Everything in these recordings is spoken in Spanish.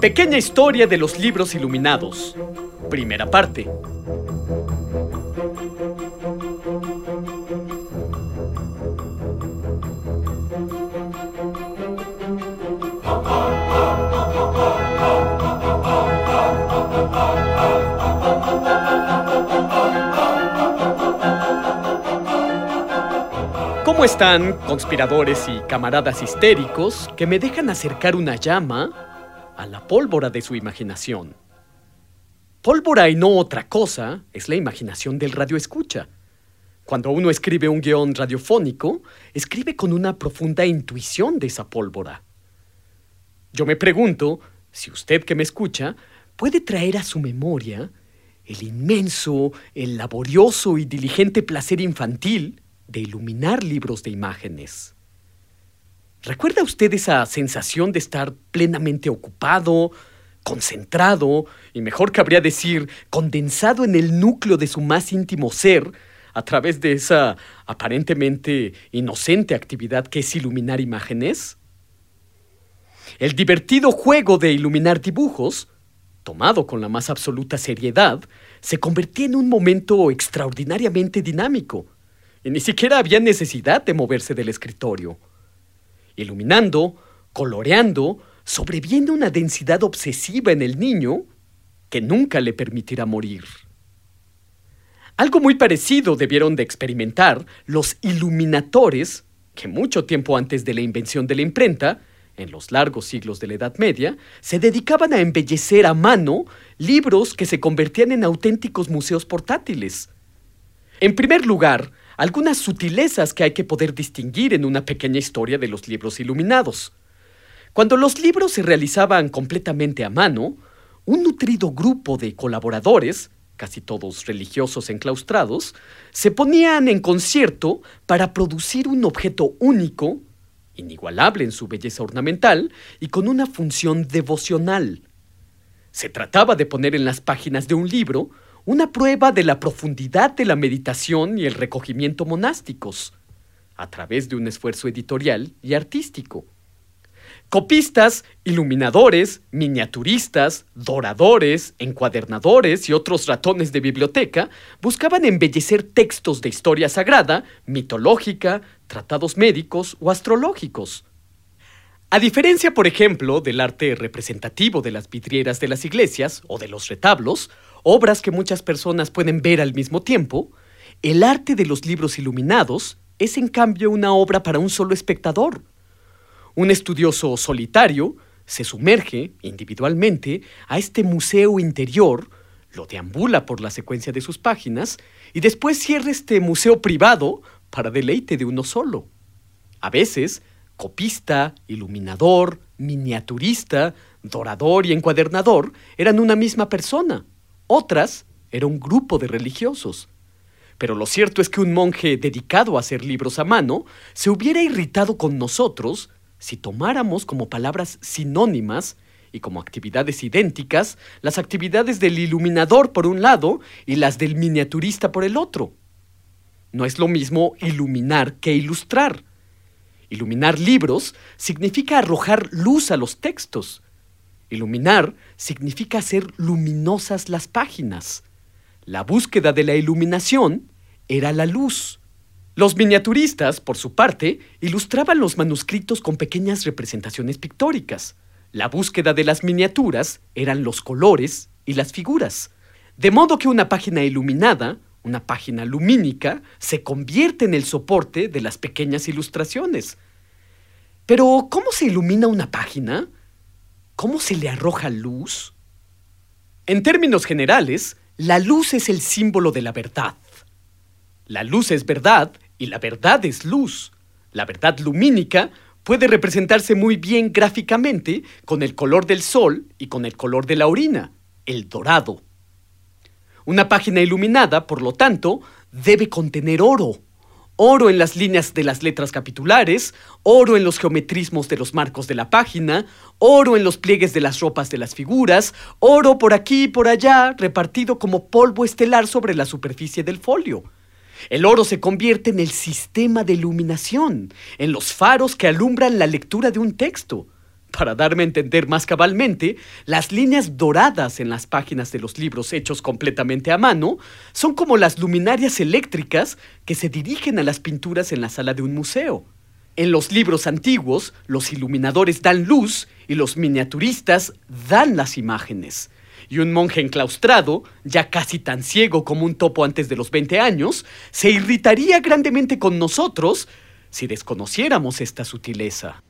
Pequeña historia de los libros iluminados. Primera parte. ¿Cómo están, conspiradores y camaradas histéricos que me dejan acercar una llama a la pólvora de su imaginación? Pólvora y no otra cosa es la imaginación del radioescucha. Cuando uno escribe un guion radiofónico, escribe con una profunda intuición de esa pólvora. Yo me pregunto si usted que me escucha puede traer a su memoria el inmenso, el laborioso y diligente placer infantil de iluminar libros de imágenes. ¿Recuerda usted esa sensación de estar plenamente ocupado, concentrado, y mejor cabría decir, condensado en el núcleo de su más íntimo ser, a través de esa aparentemente inocente actividad que es iluminar imágenes? El divertido juego de iluminar dibujos, tomado con la más absoluta seriedad, se convertía en un momento extraordinariamente dinámico, y ni siquiera había necesidad de moverse del escritorio. Iluminando, coloreando, sobreviene una densidad obsesiva en el niño que nunca le permitirá morir. Algo muy parecido debieron de experimentar los iluminadores que mucho tiempo antes de la invención de la imprenta, en los largos siglos de la Edad Media, se dedicaban a embellecer a mano libros que se convertían en auténticos museos portátiles. En primer lugar, algunas sutilezas que hay que poder distinguir en una pequeña historia de los libros iluminados. Cuando los libros se realizaban completamente a mano, un nutrido grupo de colaboradores, casi todos religiosos enclaustrados, se ponían en concierto para producir un objeto único, inigualable en su belleza ornamental y con una función devocional. Se trataba de poner en las páginas de un libro una prueba de la profundidad de la meditación y el recogimiento monásticos, a través de un esfuerzo editorial y artístico. Copistas, iluminadores, miniaturistas, doradores, encuadernadores y otros ratones de biblioteca buscaban embellecer textos de historia sagrada, mitológica, tratados médicos o astrológicos. A diferencia, por ejemplo, del arte representativo de las vidrieras de las iglesias o de los retablos, obras que muchas personas pueden ver al mismo tiempo, el arte de los libros iluminados es en cambio una obra para un solo espectador. Un estudioso solitario se sumerge individualmente a este museo interior, lo deambula por la secuencia de sus páginas y después cierra este museo privado para deleite de uno solo. A veces, copista, iluminador, miniaturista, dorador y encuadernador eran una misma persona. Otras era un grupo de religiosos. Pero lo cierto es que un monje dedicado a hacer libros a mano se hubiera irritado con nosotros si tomáramos como palabras sinónimas y como actividades idénticas las actividades del iluminador por un lado y las del miniaturista por el otro. No es lo mismo iluminar que ilustrar. Iluminar libros significa arrojar luz a los textos. Iluminar significa hacer luminosas las páginas. La búsqueda de la iluminación era la luz. Los miniaturistas, por su parte, ilustraban los manuscritos con pequeñas representaciones pictóricas. La búsqueda de las miniaturas eran los colores y las figuras. De modo que una página iluminada, una página lumínica, se convierte en el soporte de las pequeñas ilustraciones. Pero, ¿cómo se ilumina una página? ¿Cómo se le arroja luz? En términos generales, la luz es el símbolo de la verdad. La luz es verdad y la verdad es luz. La verdad lumínica puede representarse muy bien gráficamente con el color del sol y con el color de la orina, el dorado. Una página iluminada, por lo tanto, debe contener oro. Oro en las líneas de las letras capitulares, oro en los geometrismos de los marcos de la página, oro en los pliegues de las ropas de las figuras, oro por aquí y por allá, repartido como polvo estelar sobre la superficie del folio. El oro se convierte en el sistema de iluminación, en los faros que alumbran la lectura de un texto. Para darme a entender más cabalmente, las líneas doradas en las páginas de los libros hechos completamente a mano son como las luminarias eléctricas que se dirigen a las pinturas en la sala de un museo. En los libros antiguos, los iluminadores dan luz y los miniaturistas dan las imágenes. Y un monje enclaustrado, ya casi tan ciego como un topo antes de los 20 años, se irritaría grandemente con nosotros si desconociéramos esta sutileza.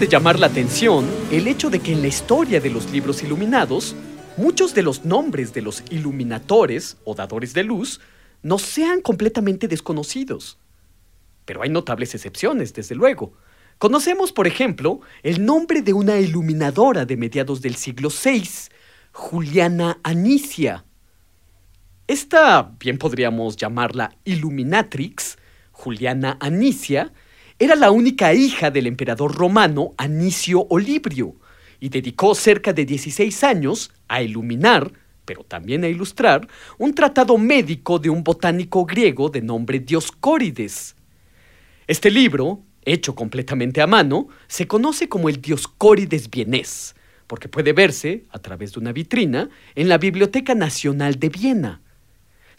De llamar la atención el hecho de que en la historia de los libros iluminados, muchos de los nombres de los iluminadores o dadores de luz no sean completamente desconocidos. Pero hay notables excepciones, desde luego. Conocemos, por ejemplo, el nombre de una iluminadora de mediados del siglo VI, Juliana Anicia. Esta, bien podríamos llamarla Illuminatrix, Juliana Anicia, era la única hija del emperador romano Anicio Olibrio y dedicó cerca de 16 años a iluminar, pero también a ilustrar, un tratado médico de un botánico griego de nombre Dioscórides. Este libro, hecho completamente a mano, se conoce como el Dioscórides vienés, porque puede verse, a través de una vitrina, en la Biblioteca Nacional de Viena.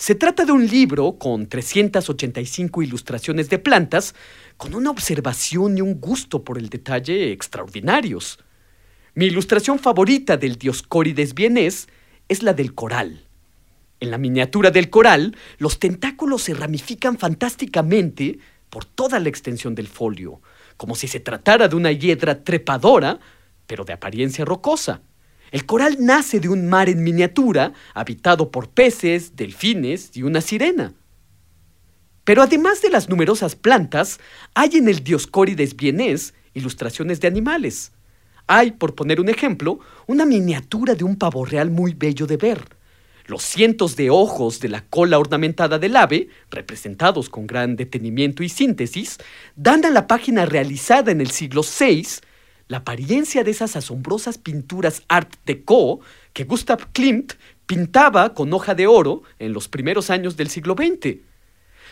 Se trata de un libro con 385 ilustraciones de plantas, con una observación y un gusto por el detalle extraordinarios. Mi ilustración favorita del Dioscórides vienés es la del coral. En la miniatura del coral, los tentáculos se ramifican fantásticamente por toda la extensión del folio, como si se tratara de una hiedra trepadora, pero de apariencia rocosa. El coral nace de un mar en miniatura, habitado por peces, delfines y una sirena. Pero además de las numerosas plantas, hay en el Dioscórides vienés ilustraciones de animales. Hay, por poner un ejemplo, una miniatura de un pavo real muy bello de ver. Los cientos de ojos de la cola ornamentada del ave, representados con gran detenimiento y síntesis, dan a la página realizada en el siglo VI la apariencia de esas asombrosas pinturas Art Deco que Gustav Klimt pintaba con hoja de oro en los primeros años del siglo XX.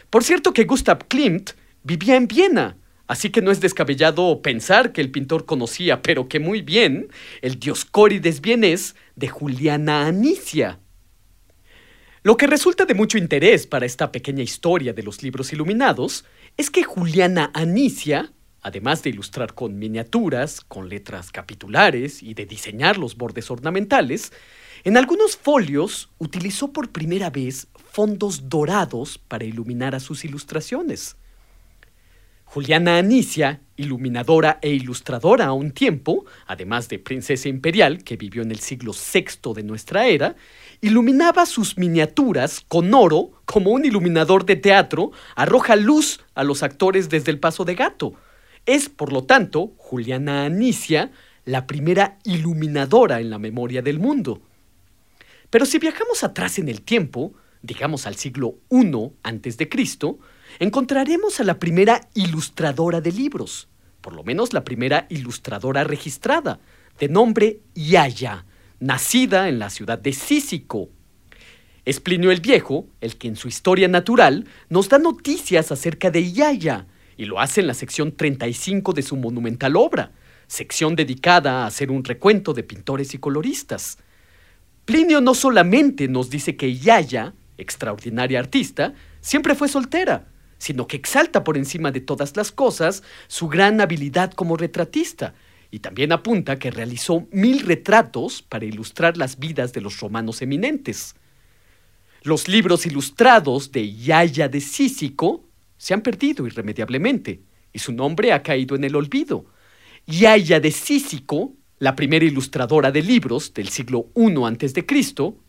Por cierto que Gustav Klimt vivía en Viena, así que no es descabellado pensar que el pintor conocía, pero que muy bien, el Dioscórides vienés de Juliana Anicia. Lo que resulta de mucho interés para esta pequeña historia de los libros iluminados es que Juliana Anicia además de ilustrar con miniaturas, con letras capitulares y de diseñar los bordes ornamentales, en algunos folios utilizó por primera vez fondos dorados para iluminar a sus ilustraciones. Juliana Anicia, iluminadora e ilustradora a un tiempo, además de princesa imperial que vivió en el siglo VI de nuestra era, iluminaba sus miniaturas con oro como un iluminador de teatro arroja luz a los actores desde el paso de gato, es, por lo tanto, Juliana Anicia la primera iluminadora en la memoria del mundo. Pero si viajamos atrás en el tiempo, digamos al siglo I antes de Cristo, encontraremos a la primera ilustradora de libros, por lo menos la primera ilustradora registrada, de nombre Yaya, nacida en la ciudad de Cícico. Es Plinio el Viejo el que en su historia natural nos da noticias acerca de Yaya, y lo hace en la sección 35 de su monumental obra, sección dedicada a hacer un recuento de pintores y coloristas. Plinio no solamente nos dice que Yaya, extraordinaria artista, siempre fue soltera, sino que exalta por encima de todas las cosas su gran habilidad como retratista, y también apunta que realizó mil retratos para ilustrar las vidas de los romanos eminentes. Los libros ilustrados de Yaya de Cícico se han perdido irremediablemente, y su nombre ha caído en el olvido. Yaya de Cícico la primera ilustradora de libros del siglo I a.C.,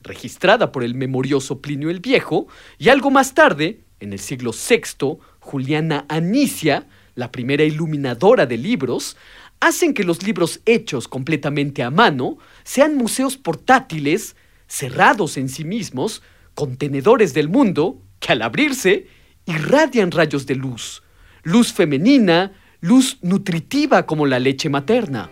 registrada por el memorioso Plinio el Viejo, y algo más tarde, en el siglo VI, Juliana Anicia, la primera iluminadora de libros, hacen que los libros hechos completamente a mano sean museos portátiles, cerrados en sí mismos, contenedores del mundo, que al abrirse irradian rayos de luz, luz femenina, luz nutritiva como la leche materna.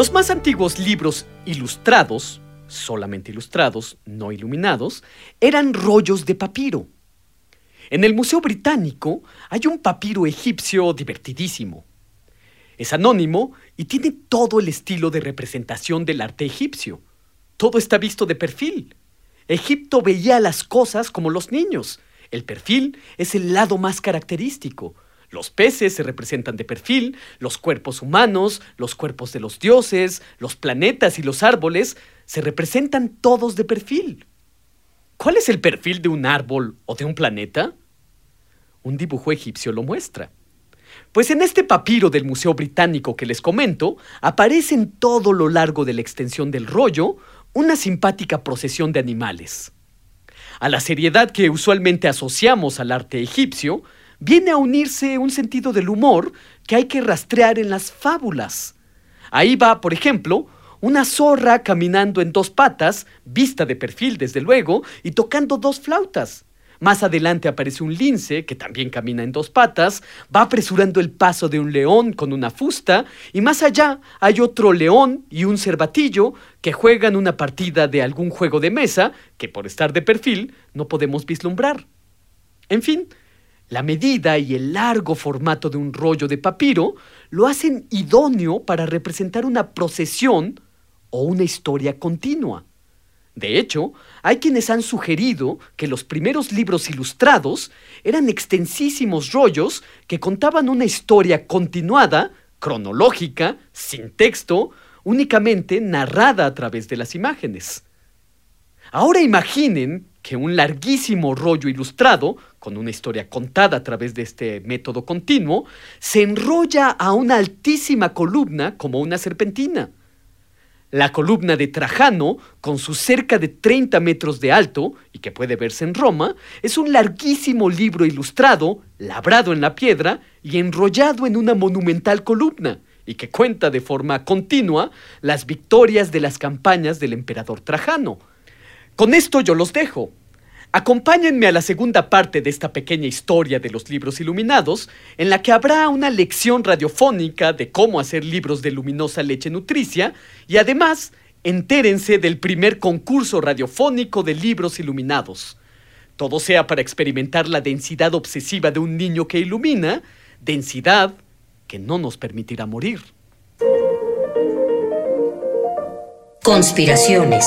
Los más antiguos libros ilustrados, solamente ilustrados, no iluminados, eran rollos de papiro. En el Museo Británico hay un papiro egipcio divertidísimo. Es anónimo y tiene todo el estilo de representación del arte egipcio. Todo está visto de perfil. Egipto veía las cosas como los niños. El perfil es el lado más característico. Los peces se representan de perfil, los cuerpos humanos, los cuerpos de los dioses, los planetas y los árboles se representan todos de perfil. ¿Cuál es el perfil de un árbol o de un planeta? Un dibujo egipcio lo muestra. Pues en este papiro del Museo Británico que les comento, aparece en todo lo largo de la extensión del rollo una simpática procesión de animales. A la seriedad que usualmente asociamos al arte egipcio, viene a unirse un sentido del humor que hay que rastrear en las fábulas. Ahí va, por ejemplo, una zorra caminando en dos patas, vista de perfil desde luego, y tocando dos flautas. Más adelante aparece un lince, que también camina en dos patas, va apresurando el paso de un león con una fusta, y más allá hay otro león y un cervatillo que juegan una partida de algún juego de mesa que por estar de perfil no podemos vislumbrar. En fin, la medida y el largo formato de un rollo de papiro lo hacen idóneo para representar una procesión o una historia continua. De hecho, hay quienes han sugerido que los primeros libros ilustrados eran extensísimos rollos que contaban una historia continuada, cronológica, sin texto, únicamente narrada a través de las imágenes. Ahora imaginen que un larguísimo rollo ilustrado, con una historia contada a través de este método continuo, se enrolla a una altísima columna como una serpentina. La columna de Trajano, con sus cerca de 30 metros de alto, y que puede verse en Roma, es un larguísimo libro ilustrado, labrado en la piedra y enrollado en una monumental columna, y que cuenta de forma continua las victorias de las campañas del emperador Trajano, con esto yo los dejo. Acompáñenme a la segunda parte de esta pequeña historia de los libros iluminados, en la que habrá una lección radiofónica de cómo hacer libros de luminosa leche nutricia y además entérense del primer concurso radiofónico de libros iluminados. Todo sea para experimentar la densidad obsesiva de un niño que ilumina, densidad que no nos permitirá morir. Conspiraciones